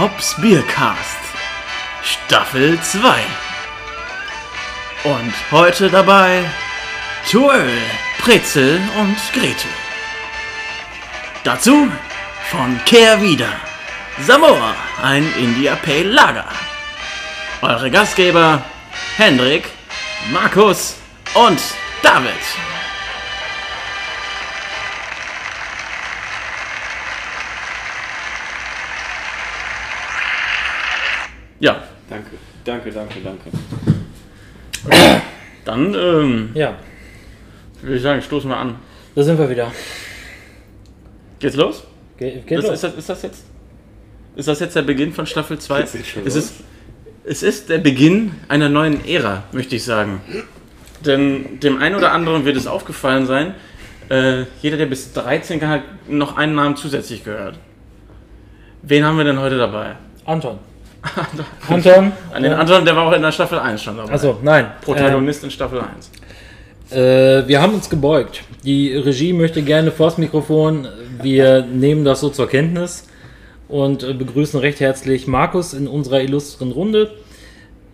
Hops Biercast Staffel 2 Und heute dabei Twirl, Pretzel und Gretel. Dazu von Kehr wieder Samoa, ein India Pale Lager. Eure Gastgeber Hendrik, Markus und David. Ja, Danke, danke, danke, danke. dann ähm, Ja, würde ich sagen, stoßen wir an. da sind wir wieder. Geht's los? Ge geht Das, los. ist, das, ist das jetzt? Ist das jetzt der Beginn von Staffel 2? Geht's jetzt schon Es los? ist, es ist der Beginn einer neuen Ära, möchte ich sagen. Denn dem einen oder anderen wird es aufgefallen sein, äh, jeder, der bis 13 kann, hat noch einen Namen zusätzlich gehört. Wen haben wir denn heute dabei? Anton. Anton. An den Anton, der war auch in der Staffel 1 schon dabei. Also nein. Protagonist in Staffel 1. Äh, wir haben uns gebeugt. Die Regie möchte gerne vors Mikrofon. Wir nehmen das so zur Kenntnis und begrüßen recht herzlich Markus in unserer illustren Runde.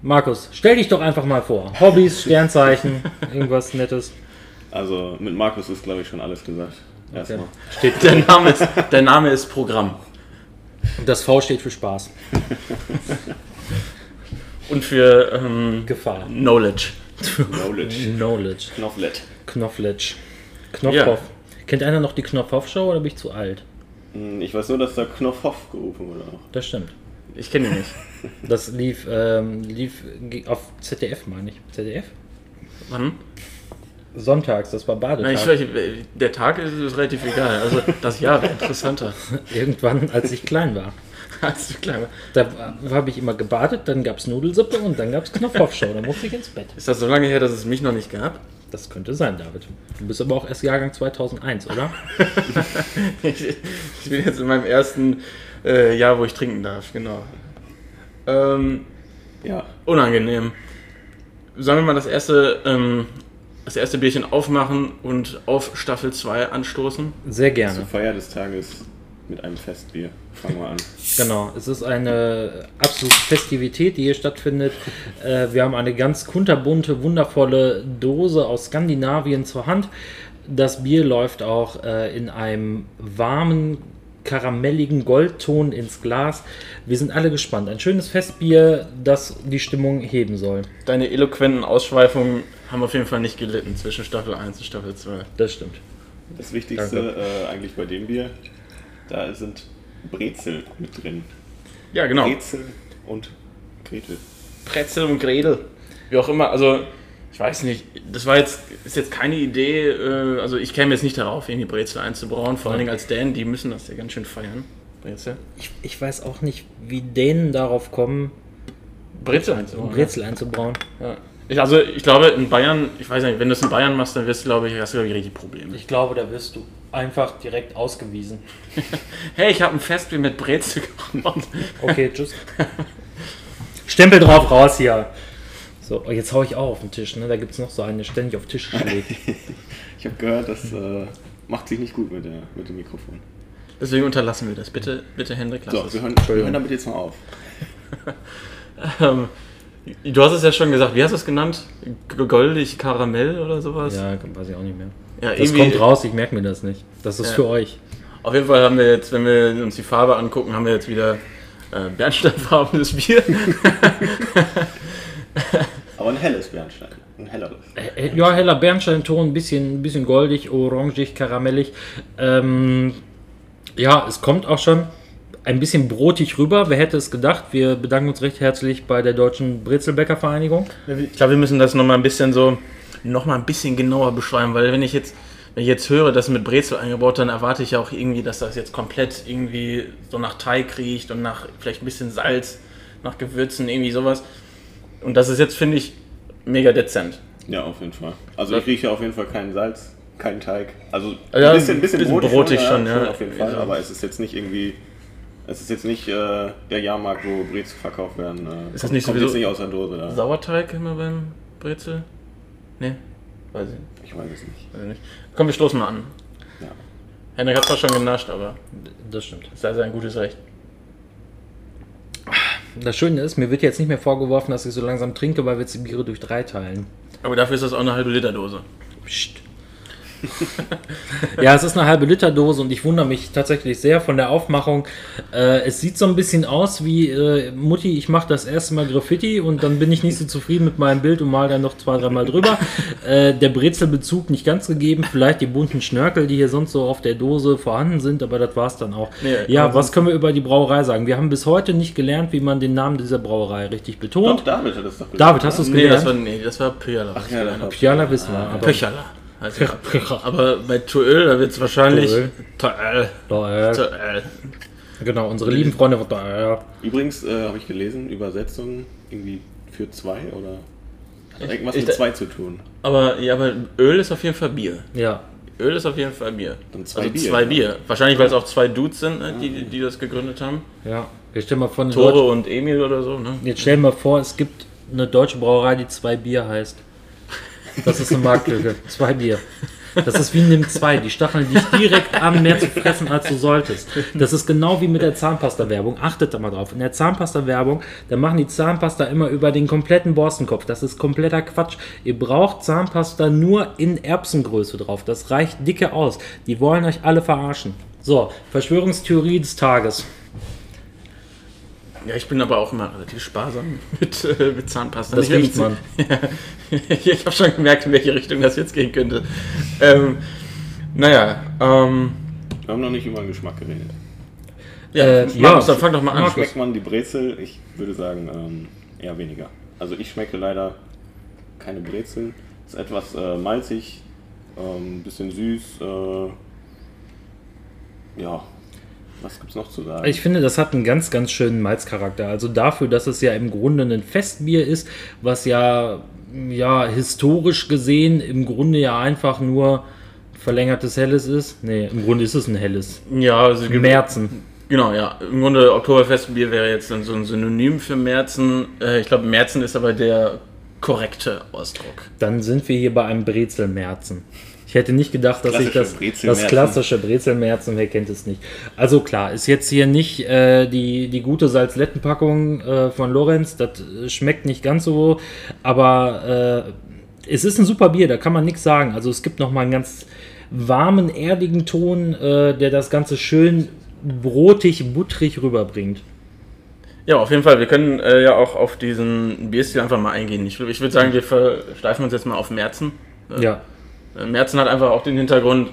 Markus, stell dich doch einfach mal vor. Hobbys, Sternzeichen, irgendwas Nettes. Also mit Markus ist, glaube ich, schon alles gesagt. Erstmal. Steht, Der Name ist, der Name ist Programm. Das V steht für Spaß. Und für ähm, Gefahr. Knowledge. Knowledge. Knowledge. Knoflet. Knofletsch. Knopfhoff. Kennt einer noch die Knopfhoff-Show oder bin ich zu alt? Hm, Ich weiß nur, dass da Knopfhoff gerufen wurde auch. Das stimmt. Ich kenne ihn nicht. Das lief, ähm, lief auf ZDF, meine ich. ZDF? Wann? Sonntags, das war Badetag. Na, ich, weiß, der Tag ist, ist relativ egal. Also das Jahr wäre interessanter. Irgendwann, als ich klein war. Als du klein warst. Da habe ich immer gebadet, dann gab es Nudelsuppe und dann gab es Knopfhoff-Show. Da musste ich ins Bett. Ist das so lange her, dass es mich noch nicht gab? Das könnte sein, David. Du bist aber auch erst Jahrgang 2001, oder? Ich, ich bin jetzt in meinem ersten äh, Jahr, wo ich trinken darf, genau. Ähm, Ja. unangenehm. Sollen wir mal das erste, ähm, das erste Bierchen aufmachen und auf Staffel 2 anstoßen? Sehr Zur gerne. Feier des Tages mit einem Festbier. Fangen wir an. Genau, es ist eine absolute Festivität, die hier stattfindet. Äh, wir haben eine ganz kunterbunte, wundervolle Dose aus Skandinavien zur Hand. Das Bier läuft auch äh, in einem warmen, karamelligen Goldton ins Glas. Wir sind alle gespannt. Ein schönes Festbier, das die Stimmung heben soll. Deine eloquenten Ausschweifungen haben auf jeden Fall nicht gelitten zwischen Staffel 1 und Staffel 2. Das stimmt. Das Wichtigste äh, eigentlich bei dem Bier, da sind Brezel mit drin. Ja, genau. Brezel und Gretel. Pretzel und Gredel. Wie auch immer, also ich weiß nicht, das war jetzt, ist jetzt keine Idee, äh, also ich käme jetzt nicht darauf, irgendwie Brezel einzubrauen, vor allen Dingen als Dan, die müssen das ja ganz schön feiern. Brezel? Ich, ich weiß auch nicht, wie Dänen darauf kommen, Brezel einzubrauen. Brezel einzubrauen. Ja. Ich, also ich glaube in Bayern, ich weiß nicht, wenn du es in Bayern machst, dann wirst du, glaube ich, hast du glaube ich richtig Probleme. Ich glaube, da wirst du einfach direkt ausgewiesen. Hey, ich habe ein Festbier mit Brezel gemacht. Okay, tschüss. Stempel drauf, raus hier. So, oh, jetzt hau ich auch auf den Tisch. Ne? Da gibt es noch so einen, der ständig auf Tisch schlägt. Ich habe gehört, das äh, macht sich nicht gut mit, der, mit dem Mikrofon. Deswegen unterlassen wir das. Bitte, bitte Hendrik, lass So, es. wir hören, wir hören damit jetzt mal auf. Ähm, du hast es ja schon gesagt, wie hast du es genannt? Goldig Karamell oder sowas? ja, weiß ich auch nicht mehr. Ja, Das kommt raus, ich merke mir das nicht. Das ist Ja. für euch. Auf jeden Fall haben wir jetzt, wenn wir uns die Farbe angucken, haben wir jetzt wieder äh, bernsteinfarbenes Bier. Aber ein helles Bernstein. Ein helleres. Äh, Ja, heller Bernsteinton, ein bisschen, ein bisschen goldig, orangig, karamellig. Ähm, ja, es kommt auch schon ein bisschen brotig rüber. Wer hätte es gedacht? Wir bedanken uns recht herzlich bei der Deutschen Brezelbäckervereinigung. Ich glaube, wir müssen das nochmal ein bisschen so, nochmal ein bisschen genauer beschreiben, weil wenn ich jetzt, wenn ich jetzt höre, das mit Brezel eingebaut, dann erwarte ich ja auch irgendwie, dass das jetzt komplett irgendwie so nach Teig riecht und nach vielleicht ein bisschen Salz, nach Gewürzen, irgendwie sowas. Und das ist jetzt, finde ich, mega dezent. Ja, auf jeden Fall. Also ich rieche auf jeden Fall keinen Salz, keinen Teig. Also Ja, ein bisschen, bisschen, bisschen brotig, brotig schon, ja. Auf jeden Fall, Ja. aber es ist jetzt nicht irgendwie. Es ist jetzt nicht äh, der Jahrmarkt, wo Brezel verkauft werden. Äh, Ist das nicht kommt sowieso- jetzt nicht aus der Dose da. Sauerteig immer beim Brezel? Nee, weiß ich nicht. Ich weiß es nicht. Weiß ich nicht. Komm, wir stoßen mal an. Ja. Henrik hat zwar schon genascht, aber Das stimmt. es sei sein gutes Recht. Das Schöne ist, mir wird jetzt nicht mehr vorgeworfen, dass ich so langsam trinke, weil wir jetzt die Biere durch drei teilen. Aber dafür ist das auch eine halbe Liter Dose. Psst. ja, es ist eine halbe Liter Dose und ich wundere mich tatsächlich sehr von der Aufmachung. Äh, es sieht so ein bisschen aus wie äh, Mutti, ich mache das erste Mal Graffiti und dann bin ich nicht so zufrieden mit meinem Bild und mal dann noch zwei, dreimal drüber. Äh, der Brezelbezug nicht ganz gegeben, vielleicht die bunten Schnörkel, die hier sonst so auf der Dose vorhanden sind, aber das war es dann auch. Nee, ja, was können wir über die Brauerei sagen? Wir haben bis heute nicht gelernt, wie man den Namen dieser Brauerei richtig betont. Doch, David hat das doch gesagt. David, hast du es Nee, gelernt? das war, nee, das war Pöjala. Ach ja, Piala wissen wir. aber- Pöchala. Er. Aber bei Tuöl, da wird es wahrscheinlich. Äh, Tuöl. Genau, unsere lieben Freunde von da, äh, Übrigens äh, habe ich gelesen, Übersetzung irgendwie für zwei oder hat irgendwas ich- mit zwei zu tun. Aber, ja, aber Öl ist auf jeden Fall Bier. ja. Öl ist auf jeden Fall Bier. Dann zwei also Bier, zwei ja. Bier. Wahrscheinlich, weil es auch zwei Dudes sind, ne, die, die das gegründet haben. Ja, ich stell mal vor, Tore Deutsche, und Emil oder so, ne? jetzt stell mal vor, es gibt eine deutsche Brauerei, die zwei Bier heißt. Das ist eine Marktlücke. zwei Bier. Das ist wie nimm zwei. Die stacheln dich direkt an, mehr zu fressen, als du solltest. Das ist genau wie mit der Zahnpasta-Werbung. Achtet da mal drauf. In der Zahnpasta-Werbung, da machen die Zahnpasta immer über den kompletten Borstenkopf. Das ist kompletter Quatsch. Ihr braucht Zahnpasta nur in Erbsengröße drauf. Das reicht dicke aus. Die wollen euch alle verarschen. So, Verschwörungstheorie des Tages. Ja, ich bin aber auch immer relativ sparsam mit, äh, mit Zahnpasta. Das riecht man. ich habe schon gemerkt, in welche Richtung das jetzt gehen könnte. Ähm, naja, ähm, Wir haben noch nicht über den Geschmack geredet. ja, Äh, ja, dann fang doch mal an. Schmeckt man die Brezel? Ich würde sagen, ähm, eher weniger. Also ich schmecke leider keine Brezeln. Ist etwas äh, malzig, ein ähm, bisschen süß. Äh, ja, was gibt's noch zu sagen? Ich finde, das hat einen ganz, ganz schönen Malzcharakter. Also dafür, dass es ja im Grunde ein Festbier ist, was ja, ja historisch gesehen im Grunde ja einfach nur verlängertes Helles ist. Nee, im Grunde ist es ein Helles. Ja, also es gibt- Märzen. Genau, ja. Im Grunde Oktoberfestbier wäre jetzt dann so ein Synonym für Märzen. Äh, ich glaube, Märzen ist aber der korrekte Ausdruck. Dann sind wir hier bei einem Brezelmärzen. Ich hätte nicht gedacht, dass ich das, das klassische Brezelmärzen, wer kennt es nicht. Also klar, ist jetzt hier nicht äh, die, die gute Salzlettenpackung äh, von Lorenz, das äh, schmeckt nicht ganz so, aber äh, es ist ein super Bier, da kann man nichts sagen. Also es gibt nochmal einen ganz warmen, erdigen Ton, äh, der das Ganze schön brotig, buttrig rüberbringt. Ja, auf jeden Fall. Wir können äh, ja auch auf diesen Bierstil einfach mal eingehen. Ich, ich würde sagen, wir versteifen uns jetzt mal auf Märzen. Äh, Ja, Äh, Märzen hat einfach auch den Hintergrund,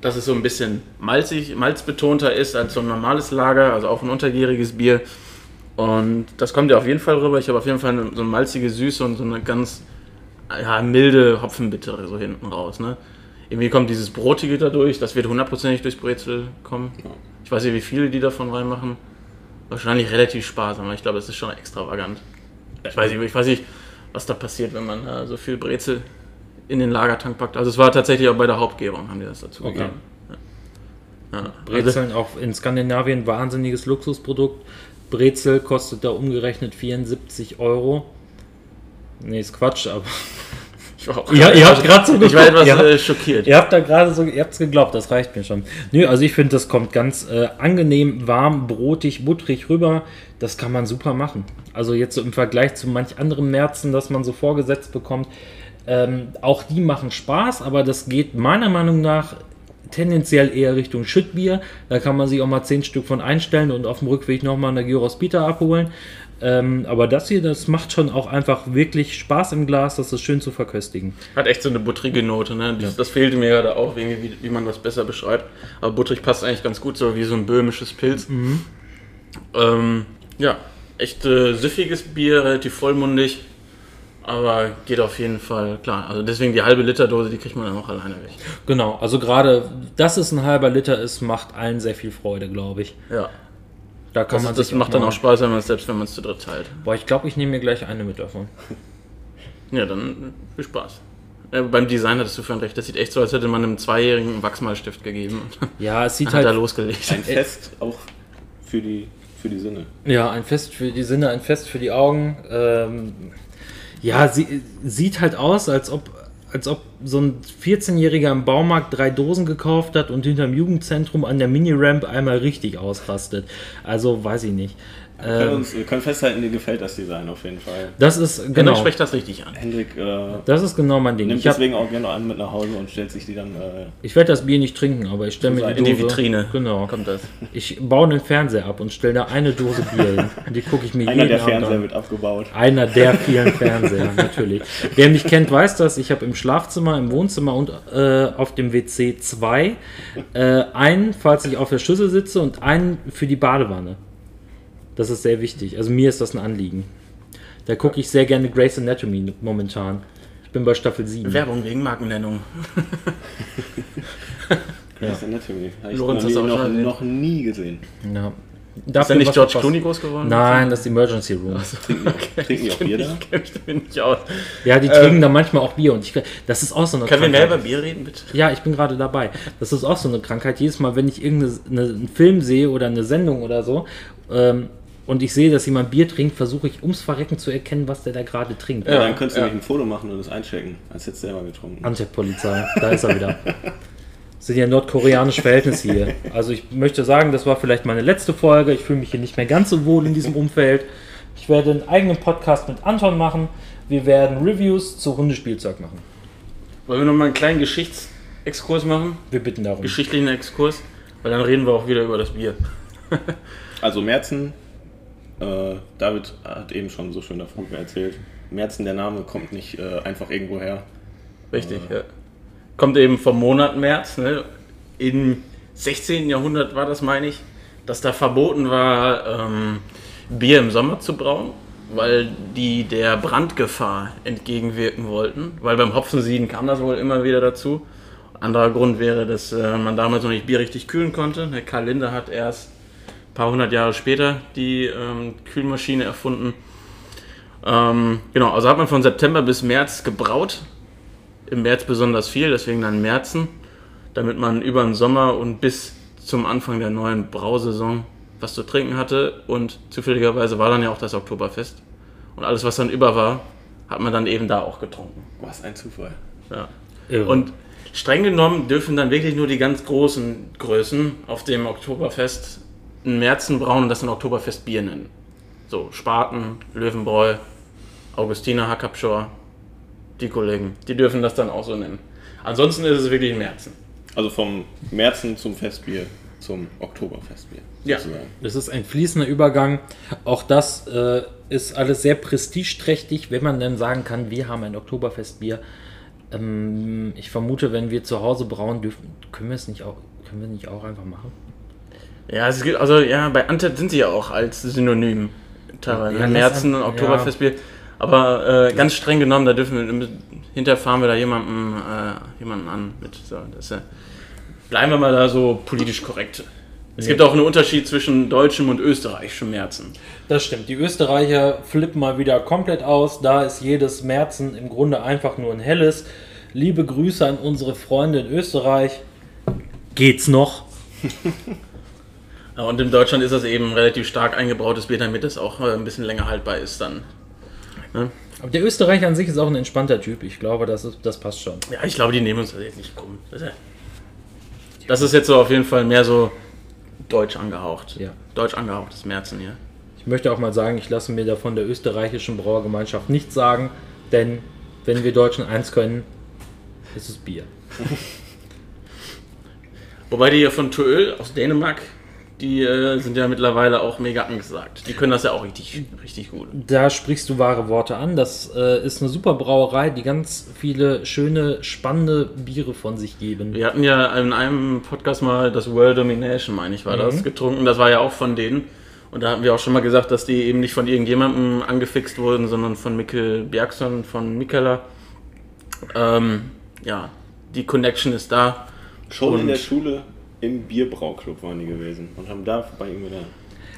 dass es so ein bisschen malzig, malzbetonter ist als so ein normales Lager, also auch ein untergäriges Bier. Und das kommt ja auf jeden Fall rüber. Ich habe auf jeden Fall so eine malzige Süße und so eine ganz ja, milde Hopfenbittere so hinten raus. Ne? Irgendwie kommt dieses Brotige dadurch, das wird hundertprozentig durchs Brezel kommen. Ich weiß nicht, wie viele die davon reinmachen. Wahrscheinlich relativ sparsam, aber ich glaube, es ist schon extravagant. Ich weiß, nicht, ich weiß nicht, was da passiert, wenn man äh, so viel Brezel in den Lagertank packt. Also es war tatsächlich auch bei der Hauptgebung, haben die das dazu Okay. gegeben. Ja. Ja. Brezeln auch in Skandinavien wahnsinniges Luxusprodukt. Brezel kostet da umgerechnet 74 Euro. Nee, ist Quatsch, aber. ich war auch Ja, ihr habt grad so Ich war etwas ja. äh, schockiert. Ihr habt da gerade so, ihr habt es geglaubt, das reicht mir schon. Nö, also ich finde, das kommt ganz äh, angenehm, warm, brotig, butterig rüber. Das kann man super machen. Also jetzt so im Vergleich zu manch anderen Märzen, das man so vorgesetzt bekommt. Ähm, auch die machen Spaß, aber das geht meiner Meinung nach tendenziell eher Richtung Schüttbier. Da kann man sich auch mal zehn Stück von einstellen und auf dem Rückweg nochmal eine Gyros Pita abholen. Ähm, aber das hier, das macht schon auch einfach wirklich Spaß im Glas. Das ist schön zu verköstigen. Hat echt so eine buttrige Note, ne? Das, das fehlte mir gerade auch, wie, wie man das besser beschreibt. Aber butterig passt eigentlich ganz gut, so wie so ein böhmisches Pilz. Ähm, ja, echt äh, süffiges Bier, relativ vollmundig. Aber geht auf jeden Fall klar. Also deswegen die halbe Liter Dose, die kriegt man dann auch alleine weg. Genau, also gerade, dass es ein halber Liter ist, macht allen sehr viel Freude, glaube ich. Ja. Da kann Das, man das sich macht dann auch Spaß, wenn man es selbst wenn man es zu dritt teilt. Boah, ich glaube, ich nehme mir gleich eine mit davon. Ja, dann viel Spaß. Äh, beim Design hattest du vorhin recht. Das sieht echt so, als hätte man einem Zweijährigen einen Wachsmalstift gegeben. Ja, es sieht er halt. losgelegt. Ein Fest auch für die, für die Sinne. Ja, ein Fest für die Sinne, ein Fest für die Augen. Ähm, ja, sie sieht halt aus, als ob, als ob so ein 14-Jähriger im Baumarkt drei Dosen gekauft hat und hinterm Jugendzentrum an der Mini-Ramp einmal richtig ausrastet. Also weiß ich nicht. Wir können, Ähm, uns, wir können festhalten, dir gefällt das Design auf jeden Fall. das ist Genau. genau, spricht das richtig an. Hendrik äh, das ist genau mein Ding. nimmt Ich, hab, deswegen auch gerne einen mit nach Hause und stellt sich die dann. Äh, ich werde das Bier nicht trinken, aber ich stelle mir die In Dose die Vitrine. Genau. Kommt das. Ich baue einen Fernseher ab und stelle da eine Dose Bier hin. Und die gucke ich mir einer jeden der Abend Fernseher an. wird abgebaut. Einer der vielen Fernseher, natürlich. Wer mich kennt, weiß das. Ich habe im Schlafzimmer, im Wohnzimmer und äh, auf dem WC zwei. Äh, einen, falls ich auf der Schüssel sitze und einen für die Badewanne. Das ist sehr wichtig. Also mir ist das ein Anliegen. Da gucke ich sehr gerne Grey's Anatomy momentan. Ich bin bei Staffel 7. Werbung wegen Markennennung. Ja Anatomy. Habe ich Lorenz, noch, nie, noch, noch nie gesehen. Ja. Ist er nicht George Clooney groß geworden? Nein, das ist Emergency Room. Trinken die, trinken die auch Bier da? Ich kenne mich damit nicht aus. Ja, die trinken da manchmal auch Bier und ich, das ist auch so eine Können wir mehr Krankheit. über Bier reden, bitte? Ja, ich bin gerade dabei. Das ist auch so eine Krankheit. Jedes Mal, wenn ich irgendeinen Film sehe oder eine Sendung oder so ähm, und ich sehe, dass jemand Bier trinkt, versuche ich ums Verrecken zu erkennen, was der da gerade trinkt. Ja, Ja, dann könntest du ja. nämlich ein Foto machen und es einchecken, als hättest du selber getrunken. Antep-Polizei, da ist er wieder. Das sind ja nordkoreanische Verhältnisse hier. Also ich möchte sagen, das war vielleicht meine letzte Folge. Ich fühle mich hier nicht mehr ganz so wohl in diesem Umfeld. Ich werde einen eigenen Podcast mit Anton machen. Wir werden Reviews zu Hundespielzeug machen. Wollen wir nochmal einen kleinen Geschichtsexkurs machen? Wir bitten darum. Geschichtlichen Exkurs? Weil dann reden wir auch wieder über das Bier. Also Merzen, äh, David hat eben schon so schön davon erzählt. Merzen, der Name kommt nicht äh, einfach irgendwo her. Richtig, ja. Kommt eben vom Monat März. Ne? Im 16. Jahrhundert war das, meine ich, dass da verboten war, ähm, Bier im Sommer zu brauen, weil die der Brandgefahr entgegenwirken wollten. Weil beim Hopfensieden kam das wohl immer wieder dazu. Anderer Grund wäre, dass äh, man damals noch nicht Bier richtig kühlen konnte. Der Karl Linde hat erst paar hundert Jahre später die ähm, Kühlmaschine erfunden. Ähm, genau, also hat man von September bis März gebraut im März besonders viel, deswegen dann Märzen, damit man über den Sommer und bis zum Anfang der neuen Brausaison was zu trinken hatte. Und zufälligerweise war dann ja auch das Oktoberfest. Und alles, was dann über war, hat man dann eben da auch getrunken. Was ein Zufall. Ja. Irre. Und streng genommen dürfen dann wirklich nur die ganz großen Größen auf dem Oktoberfest einen Märzen brauen und das ein Oktoberfestbier nennen. So, Spaten, Löwenbräu, Augustiner Hackabschor, die Kollegen, die dürfen das dann auch so nennen. Ansonsten ist es wirklich ein Märzen. Also vom Märzen zum Festbier zum Oktoberfestbier. Ja. Das ist ein fließender Übergang. Auch das äh, ist alles sehr prestigeträchtig, wenn man dann sagen kann, wir haben ein Oktoberfestbier. Ähm, ich vermute, wenn wir zu Hause brauen dürfen, können wir es nicht auch, können wir nicht auch einfach machen? Ja, es gibt, also ja, bei Antep sind sie ja auch als Synonym teilweise. Ja, Ja, Märzen und Oktoberfestbier. Aber äh, ganz streng genommen, da dürfen wir, hinterher fahren wir da jemanden, äh, jemanden an mit. So, das, äh, bleiben wir mal da so politisch korrekt. Es gibt auch einen Unterschied zwischen deutschem und österreichischem Märzen. Das stimmt. Die Österreicher flippen mal wieder komplett aus. Da ist jedes Märzen im Grunde einfach nur ein helles. Liebe Grüße an unsere Freunde in Österreich. Geht's noch? Ja, Und in Deutschland ist das eben relativ stark eingebrautes Bier, damit es auch äh, ein bisschen länger haltbar ist dann. Aber der Österreicher an sich ist auch ein entspannter Typ. Ich glaube, das, ist, das passt schon. Ja, ich glaube, die nehmen uns das jetzt nicht krumm. Das ist, ja- jetzt so auf jeden Fall mehr so deutsch angehaucht. Ja. Deutsch angehauchtes Märzen hier. Ich möchte auch mal sagen, ich lasse mir da von der österreichischen Brauergemeinschaft nichts sagen, denn wenn wir Deutschen eins können, ist es Bier. Wobei die hier von Tuöl aus Dänemark, die äh, sind ja mittlerweile auch mega angesagt. Die können das ja auch richtig, richtig gut. Da sprichst du wahre Worte an. Das äh, ist eine super Brauerei, die ganz viele schöne, spannende Biere von sich geben. Wir hatten ja in einem Podcast mal das World Domination, meine ich, war das, getrunken. Das war ja auch von denen. Und da hatten wir auch schon mal gesagt, dass die eben nicht von irgendjemandem angefixt wurden, sondern von Mikkel Bjergson, von Mikkeler. Ähm, ja, die Connection ist da. Schon in Und- der Schule im Bierbrauclub waren die gewesen und haben da bei ihm wieder.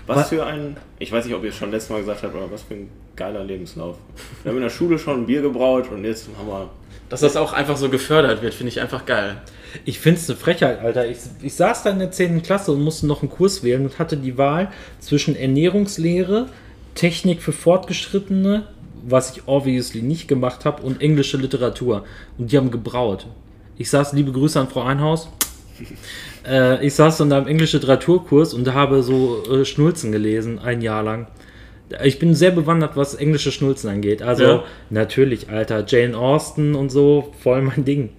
Was Was- für ein, ich weiß nicht, ob ihr es schon letztes Mal gesagt habt, aber was für ein geiler Lebenslauf. Wir haben in der Schule schon ein Bier gebraut und jetzt haben wir. Dass das auch einfach so gefördert wird, finde ich einfach geil. Ich finde es eine Frechheit, Alter. Ich, ich saß da in der 10. Klasse und musste noch einen Kurs wählen und hatte die Wahl zwischen Ernährungslehre, Technik für Fortgeschrittene, was ich obviously nicht gemacht habe, und englische Literatur. Und die haben gebraut. Ich saß, liebe Grüße an Frau Einhaus. äh, ich saß in einem englischen Literaturkurs und habe so äh, Schnulzen gelesen, ein Jahr lang. Ich bin sehr bewandert, was englische Schnulzen angeht. Also, Ja. natürlich, Alter, Jane Austen und so, voll mein Ding.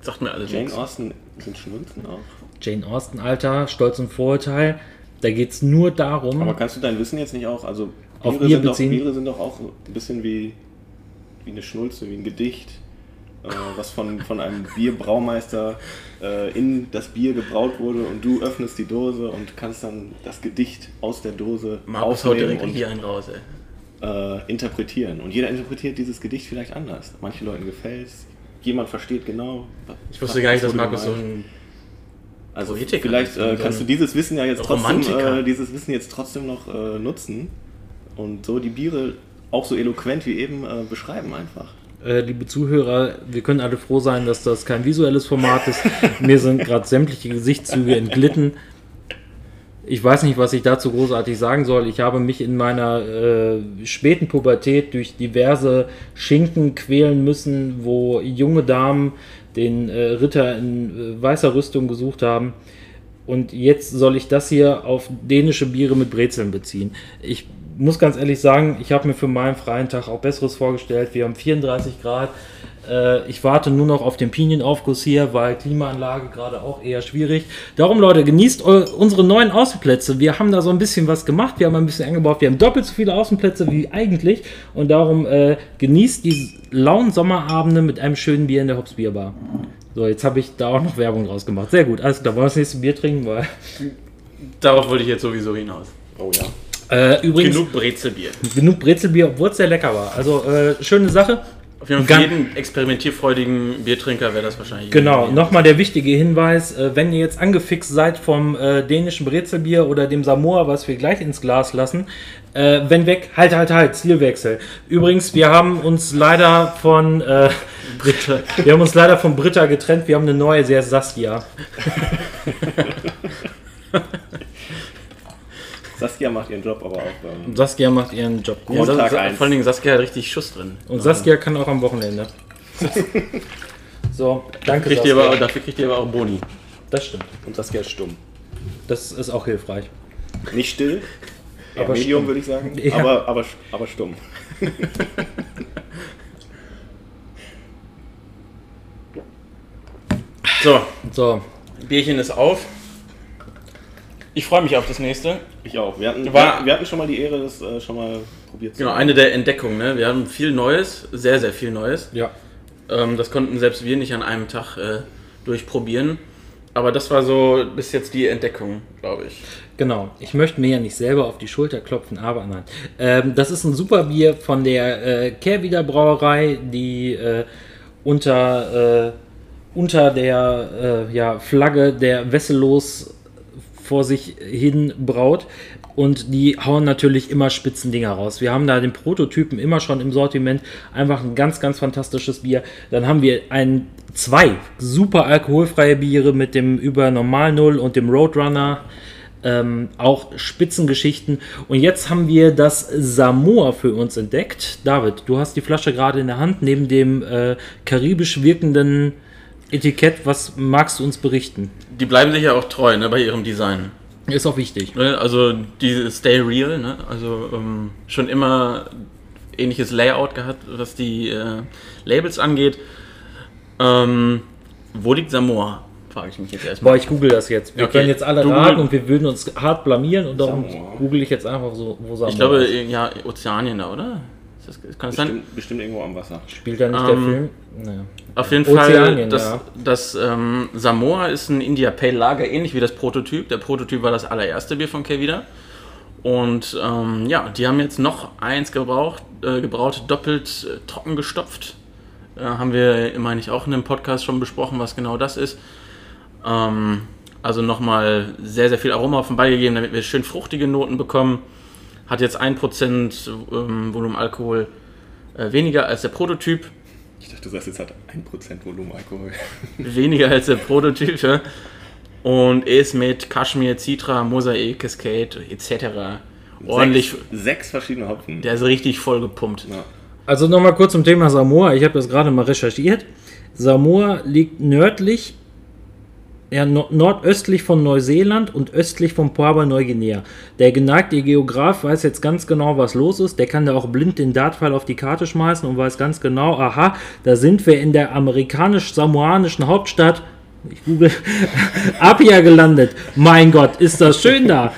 Sagt mir alles Jane nichts. Austen sind Schnulzen auch. Jane Austen, Alter, Stolz und Vorurteil. Da geht es nur darum. Aber kannst du dein Wissen jetzt nicht auch, also Auf Biere Bier sind, doch, beziehen? Biere sind doch auch ein bisschen wie, wie eine Schnulze, wie ein Gedicht, äh, was von, von einem Bierbraumeister äh, in das Bier gebraut wurde und du öffnest die Dose und kannst dann das Gedicht aus der Dose Markus haut direkt und hier einen raus, ey. äh, interpretieren. Und jeder interpretiert dieses Gedicht vielleicht anders. Manchen Leuten gefällt es, jemand versteht genau. Ich wusste gar nicht, dass Markus so ein. Also Politiker vielleicht äh, kannst du dieses Wissen ja jetzt trotzdem, äh, dieses Wissen jetzt trotzdem noch äh, nutzen und so die Biere auch so eloquent wie eben äh, beschreiben einfach. Äh, liebe Zuhörer, wir können alle froh sein, dass das kein visuelles Format ist. Mir sind gerade sämtliche Gesichtszüge entglitten. Ich weiß nicht, was ich dazu großartig sagen soll. Ich habe mich in meiner äh, späten Pubertät durch diverse Schinken quälen müssen, wo junge Damen den äh, Ritter in äh, weißer Rüstung gesucht haben. Und jetzt soll ich das hier auf dänische Biere mit Brezeln beziehen. Ich muss ganz ehrlich sagen, ich habe mir für meinen freien Tag auch Besseres vorgestellt. Wir haben 34 Grad. Äh, ich warte nur noch auf den Pinienaufguss hier, weil Klimaanlage gerade auch eher schwierig. Darum, Leute, genießt unsere neuen Außenplätze. Wir haben da so ein bisschen was gemacht. Wir haben ein bisschen angebaut. Wir haben doppelt so viele Außenplätze wie eigentlich. Und darum äh, genießt die lauen Sommerabende mit einem schönen Bier in der Hops Bierbar. So, jetzt habe ich da auch noch Werbung draus gemacht. Sehr gut, alles klar. Wollen wir das nächste Bier trinken? Weil, Darauf wollte ich jetzt sowieso hinaus. Oh ja. Äh, übrigens, genug, Brezelbier. genug Brezelbier, obwohl es sehr lecker war. Also, äh, schöne Sache. Auf jeden Fall für jeden experimentierfreudigen Biertrinker wäre das wahrscheinlich. Genau, nochmal der wichtige Hinweis, äh, wenn ihr jetzt angefixt seid vom äh, dänischen Brezelbier oder dem Samoa, was wir gleich ins Glas lassen, äh, wenn weg, halt, halt, halt, Zielwechsel. Übrigens, wir haben uns leider von äh, Britta, wir haben uns leider von Britta getrennt, wir haben eine neue, sehr Saskia. Saskia macht ihren Job aber auch. Ähm, Saskia macht ihren Job gut. Ja, Sa- eins. vor allen Dingen Saskia hat richtig Schuss drin. Und Saskia kann auch am Wochenende. so, danke Kriegt ihr Saskia. aber, dafür kriegt ihr aber auch Boni. Das stimmt. und Saskia ist stumm. Das ist auch hilfreich. Nicht still, eher Aber Medium stumm. würde ich sagen, Ja. aber, aber, aber stumm. So, So, Bierchen ist auf. Ich freue mich auf das nächste. Ich auch. Wir hatten, War- wir hatten schon mal die Ehre, das äh, schon mal probiert zu Genau, eine der Entdeckungen. Ne? Wir haben viel Neues, sehr, sehr viel Neues. ja. Ähm, das konnten selbst wir nicht an einem Tag äh, durchprobieren. Aber das war so bis jetzt die Entdeckung, glaube ich. Genau, ich möchte mir ja nicht selber auf die Schulter klopfen, aber nein. Ähm, das ist ein super Bier von der äh, Kehrwieder Brauerei, die äh, unter, äh, unter der äh, ja, Flagge der Wesselos vor sich hin braut. Und die hauen natürlich immer Spitzendinger raus. Wir haben da den Prototypen immer schon im Sortiment. Einfach ein ganz, ganz fantastisches Bier. Dann haben wir ein, zwei super alkoholfreie Biere mit dem über Normal Null und dem Roadrunner. Ähm, auch Spitzengeschichten. Und jetzt haben wir das Samoa für uns entdeckt. David, du hast die Flasche gerade in der Hand, neben dem äh, karibisch wirkenden Etikett. Was magst du uns berichten? Die bleiben sich ja auch treu ne, bei ihrem Design. Ist auch wichtig. Ne? Also die Stay Real, ne? also ähm, schon immer ähnliches Layout gehabt, was die äh, Labels angeht. Ähm, wo liegt Samoa? Frage ich mich jetzt erstmal. Boah, ich google das jetzt. Wir Okay, können jetzt alle du raten und wir würden uns hart blamieren und darum Samoa. google ich jetzt einfach so, wo Samoa Ich glaube, ist. ja, Ozeanien da, oder? Das, kann das sein? Bestimmt, bestimmt irgendwo am Wasser. Spielt da nicht Ähm, der Film? Naja. Auf jeden Fall, Ozeanien, das, ja. das ähm, Samoa ist ein India Pale Lager, ähnlich wie das Prototyp. Der Prototyp war das allererste Bier von Kevida. Und ähm, ja, die haben jetzt noch eins gebraucht, äh, gebraut, doppelt äh, trocken gestopft. Äh, haben wir, meine ich, auch in einem Podcast schon besprochen, was genau das ist. Ähm, also nochmal sehr, sehr viel Aroma auf den Ball gegeben, damit wir schön fruchtige Noten bekommen. Hat jetzt 1% ähm, Volumenalkohol äh, weniger als der Prototyp. Ich dachte, du sagst jetzt hat 1% Volumenalkohol. weniger als der Prototyp. ja. Und ist mit Kaschmir, Citra, Mosaik, Cascade etc. ordentlich. Sechs, sechs verschiedene Hopfen. Der ist richtig voll gepumpt. ja. Also nochmal kurz zum Thema Samoa. Ich habe das gerade mal recherchiert. Samoa liegt nördlich, ja, no nordöstlich von Neuseeland und östlich von Papua Neuguinea. Der geneigte Geograf weiß jetzt ganz genau, was los ist. Der kann da auch blind den Dartpfeil auf die Karte schmeißen und weiß ganz genau, aha, da sind wir in der amerikanisch-samoanischen Hauptstadt. Ich google Apia gelandet. Mein Gott, ist das schön da.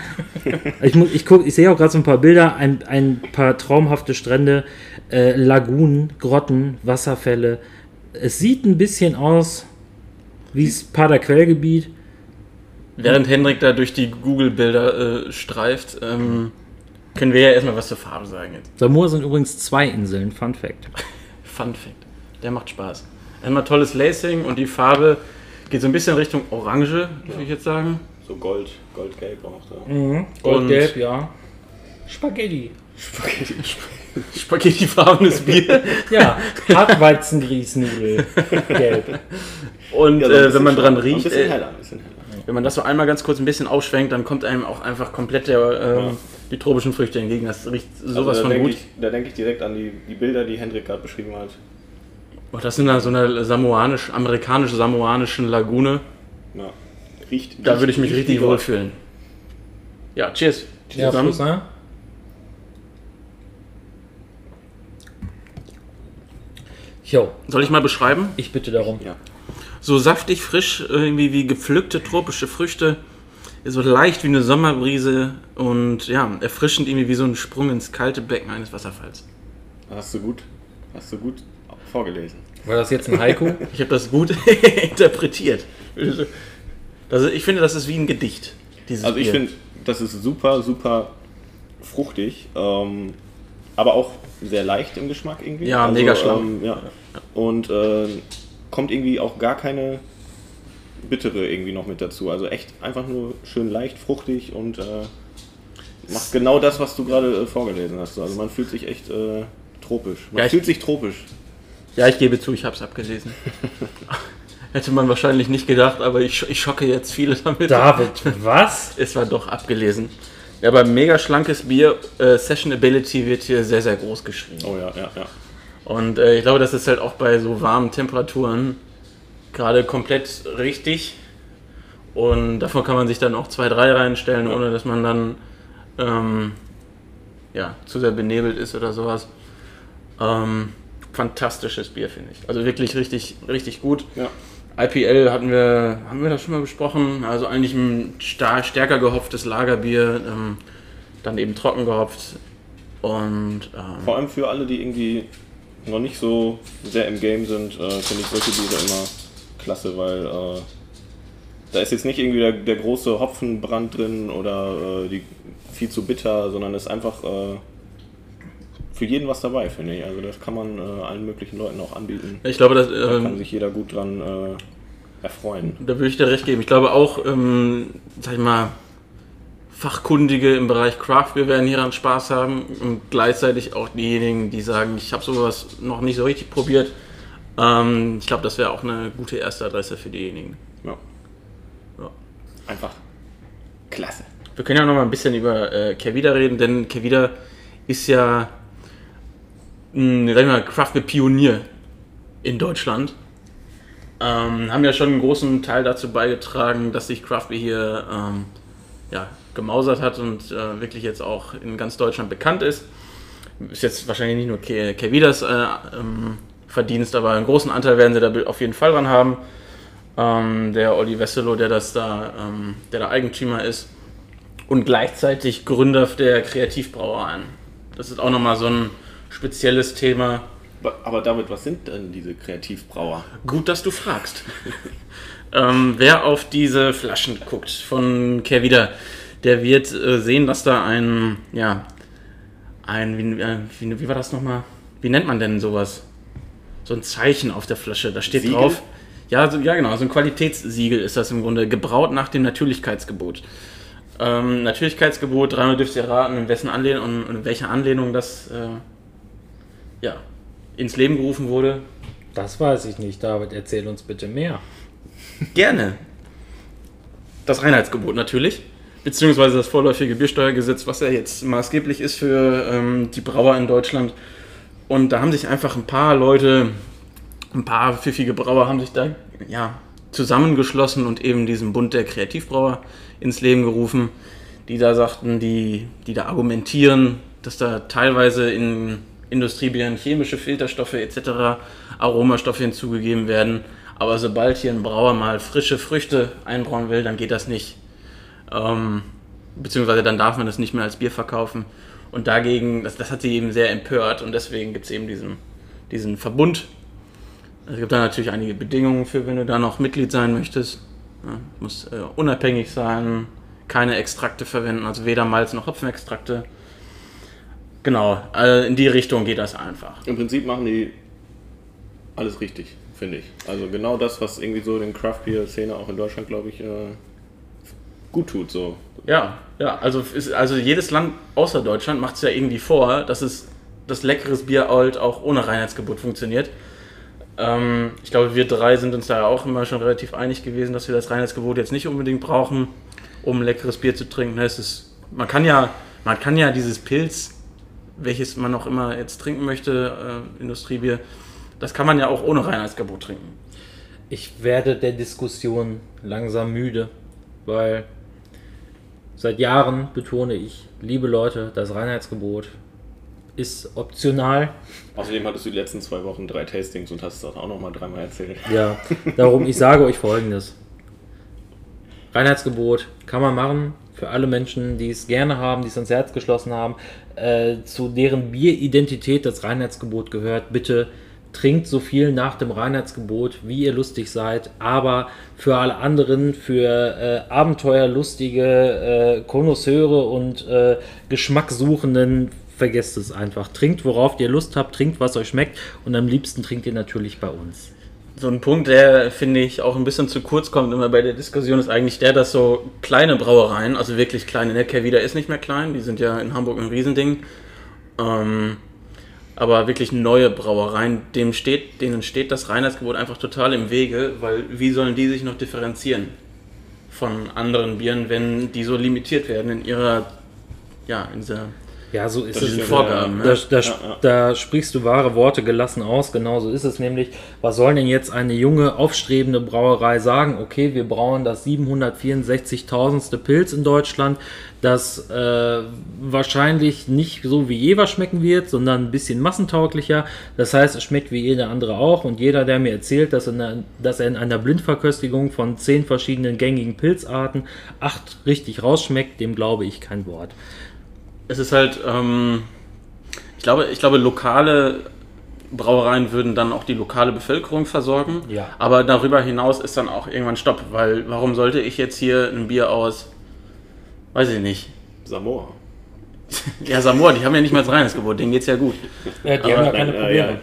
Ich, ich, ich sehe auch gerade so ein paar Bilder, ein, ein paar traumhafte Strände, äh, Lagunen, Grotten, Wasserfälle. Es sieht ein bisschen aus wie das Pader Quellgebiet. Während Hendrik da durch die Google-Bilder äh, streift, ähm, können wir ja erstmal was zur Farbe sagen jetzt. Samoa sind übrigens zwei Inseln, Fun Fact. Fun Fact. Der macht Spaß. Einmal tolles Lacing und die Farbe geht so ein bisschen Richtung Orange, würde ich jetzt sagen. So Gold, Goldgelb auch da. Mhm. Goldgelb, ja. Spaghetti. Spaghetti. Spaghetti-farbenes Bier. Ja, Hartweizengrießnudel. Gelb. Und Ja, so äh, wenn man dran riecht, Ein bisschen äh, heller, ein bisschen heller. wenn man das so einmal ganz kurz ein bisschen aufschwenkt, dann kommt einem auch einfach komplett der, ähm, Ja. die tropischen Früchte entgegen. Das riecht sowas also, da von gut. ich, da denke ich direkt an die, die Bilder, die Hendrik gerade beschrieben hat. Oh, das in einer, so einer samoanisch, amerikanisch-samoanischen Lagune. Ja. Riecht, Da riecht- würde ich mich riecht richtig wohlfühlen. Ja, cheers. Ja, Jo, Soll ich mal beschreiben? ich bitte darum. Ja. So saftig, frisch, irgendwie wie gepflückte tropische Früchte. So leicht wie eine Sommerbrise und ja, erfrischend irgendwie wie so ein Sprung ins kalte Becken eines Wasserfalls. Hast du gut, hast du gut vorgelesen. War das jetzt ein Haiku? Ich habe das gut interpretiert. Also ich finde, das ist wie ein Gedicht. Dieses Also ich finde, das ist super, super fruchtig, ähm, aber auch sehr leicht im Geschmack irgendwie. Ja, also, mega schlau. Ähm, ja. Und äh, kommt irgendwie auch gar keine bittere irgendwie noch mit dazu. Also echt einfach nur schön leicht, fruchtig und äh, macht genau das, was du gerade äh, vorgelesen hast. Also man fühlt sich echt äh, tropisch. Man Ja, ich- fühlt sich tropisch. Ja, ich gebe zu, ich habe es abgelesen. Hätte man wahrscheinlich nicht gedacht, aber ich, ich schocke jetzt viele damit. David, was? Es war doch abgelesen. Ja, aber mega schlankes Bier, äh, Sessionability wird hier sehr, sehr groß geschrieben. Oh ja, ja, ja. Und äh, ich glaube, das ist halt auch bei so warmen Temperaturen gerade komplett richtig. Und davon kann man sich dann auch zwei, drei reinstellen, Ja. ohne dass man dann ähm, ja, zu sehr benebelt ist oder sowas. Ähm, fantastisches Bier, finde ich. Also wirklich richtig, richtig gut. ja. IPL hatten wir, haben wir das schon mal besprochen. Also eigentlich ein stärker gehopftes Lagerbier, ähm, dann eben trocken gehopft. Und ähm, Vor allem für alle, die irgendwie noch nicht so sehr im Game sind, äh, finde ich solche Biere immer klasse, weil äh, da ist jetzt nicht irgendwie der, der große Hopfenbrand drin oder äh, die, viel zu bitter, sondern es ist einfach äh, für jeden was dabei, finde ich. Also das kann man äh, allen möglichen Leuten auch anbieten. ich glaube, dass, Da kann ähm, sich jeder gut dran äh, erfreuen. da würde ich dir recht geben. Ich glaube auch, ähm, sag ich mal, Fachkundige im Bereich Craft Beer werden hieran Spaß haben und gleichzeitig auch diejenigen, die sagen, ich habe sowas noch nicht so richtig probiert. Ähm, ich glaube, das wäre auch eine gute erste Adresse für diejenigen. Ja. Ja. Einfach klasse. Wir können ja noch mal ein bisschen über äh, Kevida reden, denn Kevida ist ja mh, sag ich mal, Craft Beer Pionier in Deutschland. Ähm, haben ja schon einen großen Teil dazu beigetragen, dass sich Craft Beer hier ähm, ja, gemausert hat und äh, wirklich jetzt auch in ganz Deutschland bekannt ist. Ist jetzt wahrscheinlich nicht nur Ke Kevidas äh, ähm, Verdienst, aber einen großen Anteil werden sie da auf jeden Fall dran haben. Ähm, der Olli Wesselow, der das da, ähm, der da Eigentümer ist und gleichzeitig Gründer der Kreativbrauereien. Das ist auch nochmal so ein spezielles Thema. Aber David, was sind denn diese Kreativbrauer? Gut, dass du fragst. ähm, wer auf diese Flaschen guckt von Kervida, der wird äh, sehen, dass da ein, ja, ein, wie, äh, wie, wie war das nochmal? Wie nennt man denn sowas? So ein Zeichen auf der Flasche, da steht Siegel? drauf. Ja, so, ja, genau, so ein Qualitätssiegel ist das im Grunde, gebraut nach dem Natürlichkeitsgebot. Ähm, Natürlichkeitsgebot, dreimal dürft ihr raten, in wessen Anlehnung und in welcher Anlehnung das äh, ja, ins Leben gerufen wurde. Das weiß ich nicht, David. Erzähl uns bitte mehr. Gerne. Das Reinheitsgebot natürlich. beziehungsweise das vorläufige Biersteuergesetz, was ja jetzt maßgeblich ist für ähm, die Brauer in Deutschland. Und da haben sich einfach ein paar Leute, ein paar pfiffige Brauer haben sich da ja, zusammengeschlossen und eben diesen Bund der Kreativbrauer ins Leben gerufen, die da sagten, die, die da argumentieren, dass da teilweise in Industriebieren chemische Filterstoffe etc., Aromastoffe hinzugegeben werden. Aber sobald hier ein Brauer mal frische Früchte einbrauen will, dann geht das nicht. Ähm, beziehungsweise dann darf man das nicht mehr als Bier verkaufen. Und dagegen, das, das hat sie eben sehr empört und deswegen gibt es eben diesen, diesen Verbund. Es gibt da natürlich einige Bedingungen für, wenn du da noch Mitglied sein möchtest. Ja, muss äh, unabhängig sein, keine Extrakte verwenden, also weder Malz noch Hopfenextrakte. Genau, also in die Richtung geht das einfach. Im Prinzip machen die alles richtig, finde ich. Also genau das, was irgendwie so den Craft Beer Szene auch in Deutschland, glaube ich, äh, gut tut. So. Ja, ja, also, ist, also jedes Land außer Deutschland macht es ja irgendwie vor, dass es das leckeres Bier halt auch ohne Reinheitsgebot funktioniert. Ähm, ich glaube, wir drei sind uns da ja auch immer schon relativ einig gewesen, dass wir das Reinheitsgebot jetzt nicht unbedingt brauchen, um leckeres Bier zu trinken. Es ist, man, kann ja, man kann ja dieses Pilz, welches man auch immer jetzt trinken möchte, äh, Industriebier, das kann man ja auch ohne Reinheitsgebot trinken. Ich werde der Diskussion langsam müde, weil Seit Jahren betone ich, liebe Leute, das Reinheitsgebot ist optional. Außerdem hattest du die letzten zwei Wochen drei Tastings und hast das auch noch mal dreimal erzählt. Ja, darum, ich sage euch folgendes. Reinheitsgebot kann man machen für alle Menschen, die es gerne haben, die es ans Herz geschlossen haben, äh, zu deren Bieridentität das Reinheitsgebot gehört. Bitte trinkt so viel nach dem Reinheitsgebot, wie ihr lustig seid, aber für alle anderen, für äh, abenteuerlustige äh, Konnoisseure und äh, Geschmackssuchenden, vergesst es einfach. Trinkt, worauf ihr Lust habt, trinkt, was euch schmeckt und am liebsten trinkt ihr natürlich bei uns. So ein Punkt, der finde ich auch ein bisschen zu kurz kommt immer bei der Diskussion, ist eigentlich der, dass so kleine Brauereien, also wirklich kleine, ne, Kervida ist nicht mehr klein, die sind ja in Hamburg ein Riesending, ähm, aber wirklich neue Brauereien, dem steht, denen steht das Reinheitsgebot einfach total im Wege, weil wie sollen die sich noch differenzieren von anderen Bieren, wenn die so limitiert werden in ihrer, ja, in dieser ja, so ist es. Vorgaben, da, da, ja, ja. da, sprichst du wahre Worte gelassen aus. Genau so ist es nämlich. Was soll denn jetzt eine junge, aufstrebende Brauerei sagen? Okay, wir brauen das 764.000. Pilz in Deutschland, das äh, wahrscheinlich nicht so wie Jever schmecken wird, sondern ein bisschen massentauglicher. Das heißt, es schmeckt wie jeder andere auch. Und jeder, der mir erzählt, dass, in, dass er in einer Blindverköstigung von zehn verschiedenen gängigen Pilzarten acht richtig rausschmeckt, dem glaube ich kein Wort es ist halt, ähm, ich glaube, ich glaube, lokale Brauereien würden dann auch die lokale Bevölkerung versorgen. Ja. Aber darüber hinaus ist dann auch irgendwann Stopp, weil warum sollte ich jetzt hier ein Bier aus, weiß ich nicht. Samoa. ja, Samoa, die haben ja nicht mal das reines Gebot, denen geht's ja gut. Ja, die aber, haben ja keine Probleme. Ja, ja.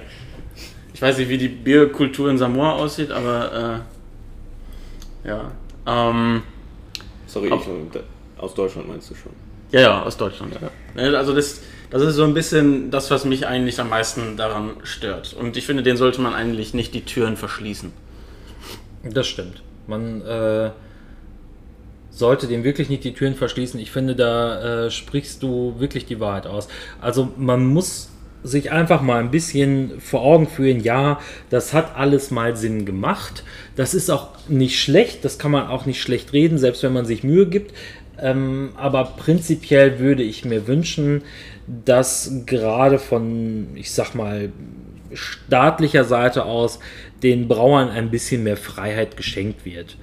Ich weiß nicht, wie die Bierkultur in Samoa aussieht, aber äh, ja. Ähm, Sorry, ich, aus Deutschland meinst du schon? Ja, ja, aus Deutschland. Ja. Ne, also das, das ist so ein bisschen das, was mich eigentlich am meisten daran stört. Und ich finde, den sollte man eigentlich nicht die Türen verschließen. Das stimmt. Man äh, sollte dem wirklich nicht die Türen verschließen. Ich finde, da äh, sprichst du wirklich die Wahrheit aus. Also man muss sich einfach mal ein bisschen vor Augen führen, ja, das hat alles mal Sinn gemacht. Das ist auch nicht schlecht, das kann man auch nicht schlecht reden, selbst wenn man sich Mühe gibt. Ähm, aber prinzipiell würde ich mir wünschen, dass gerade von, ich sag mal, staatlicher Seite aus den Brauern ein bisschen mehr Freiheit geschenkt wird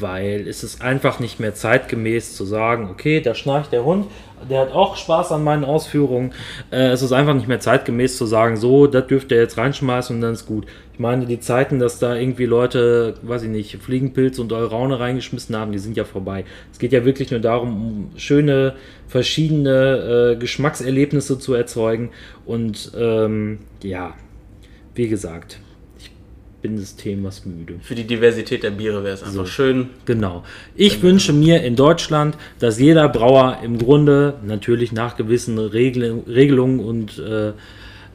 weil es ist einfach nicht mehr zeitgemäß zu sagen, okay, da schnarcht der Hund, der hat auch Spaß an meinen Ausführungen. Äh, es ist einfach nicht mehr zeitgemäß zu sagen, so, das dürft ihr jetzt reinschmeißen und dann ist gut. Ich meine, die Zeiten, dass da irgendwie Leute, weiß ich nicht, Fliegenpilz und Euraune reingeschmissen haben, die sind ja vorbei. Es geht ja wirklich nur darum, um schöne, verschiedene äh, Geschmackserlebnisse zu erzeugen und ähm, ja, wie gesagt, bin des Themas müde. Für die Diversität der Biere wäre es einfach so. schön. Genau. Ich wünsche mir in Deutschland, dass jeder Brauer im Grunde natürlich nach gewissen Regel Regelungen und äh,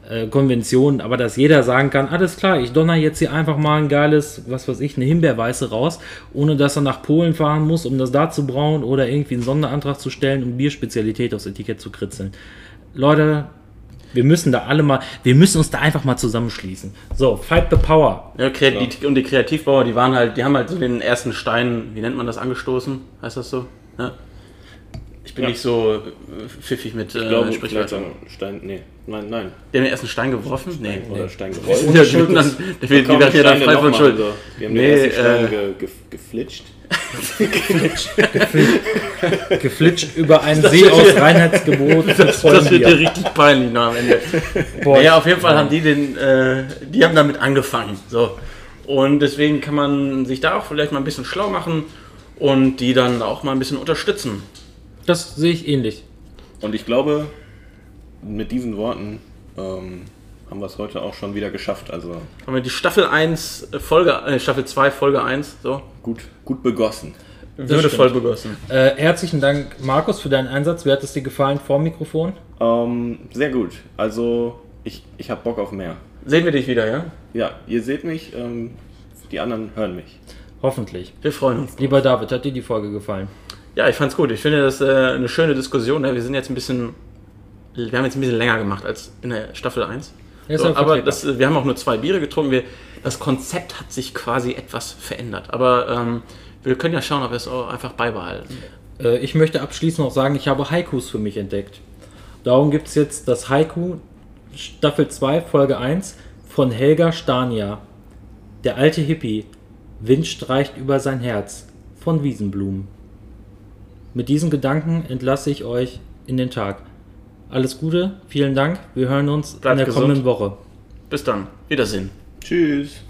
äh, Konventionen, aber dass jeder sagen kann, alles klar, ich donner jetzt hier einfach mal ein geiles, was weiß ich, eine Himbeerweiße raus, ohne dass er nach Polen fahren muss, um das da zu brauen oder irgendwie einen Sonderantrag zu stellen, um Bierspezialität aufs Etikett zu kritzeln. Leute, wir müssen da alle mal, wir müssen uns da einfach mal zusammenschließen. So, fight the power. Ja, die, und die Kreativbauer, die waren halt, die haben halt so den ersten Stein, wie nennt man das, angestoßen? Heißt das so? Ja. Ich bin Ja. nicht so äh, pfiffig mit Ich glaube, äh, vielleicht Sprichwörtern. sagen Stein, nee, nein, nein. Die haben den ersten Stein geworfen? Nee. Oder Stein gerollt. ja schuld, dann, die, die Kaum werden ja dann frei von Schuld. so. Wir haben Nee, den ersten Stein äh, ge, ge, geflitscht. Geflitscht über einen See aus Reinheitsgebot. Das, das wird dir richtig peinlich noch am Ende. Boah, naja, auf jeden Fall haben die den, äh, die haben damit angefangen. So. Und deswegen kann man sich da auch vielleicht mal ein bisschen schlau machen und die dann auch mal ein bisschen unterstützen. Das sehe ich ähnlich. Und ich glaube, mit diesen Worten ähm, haben wir es heute auch schon wieder geschafft. Also Haben wir die Staffel 1, äh, Folge, äh, Staffel 2, Folge 1, so, gut, gut begossen. würde voll begossen. Äh, herzlichen Dank, Markus, für deinen Einsatz. Wie hat es dir gefallen vor dem Mikrofon? Ähm, sehr gut. Also ich, ich habe Bock auf mehr. Sehen wir dich wieder, ja? Ja, ihr seht mich, ähm, die anderen hören mich. Hoffentlich. Wir freuen uns. Lieber David, hat dir die Folge gefallen? Ja, ich fand's gut. Ich finde das äh, eine schöne Diskussion. Ne? Wir sind jetzt ein bisschen, wir haben jetzt ein bisschen länger gemacht als in der Staffel 1. Ja, So, aber das, wir haben auch nur zwei Biere getrunken. Wir, das Konzept hat sich quasi etwas verändert. Aber ähm, wir können ja schauen, ob wir es auch einfach beibehalten. Äh, ich möchte abschließend noch sagen, ich habe Haikus für mich entdeckt. Darum gibt es jetzt das Haiku Staffel 2, Folge 1 von Helga Stania. Der alte Hippie. Wind streicht über sein Herz. Von Wiesenblumen. Mit diesen Gedanken entlasse ich euch in den Tag. Alles Gute, vielen Dank. Wir hören uns Bleibt in der gesund. kommenden Woche. Bis dann. Wiedersehen. Tschüss.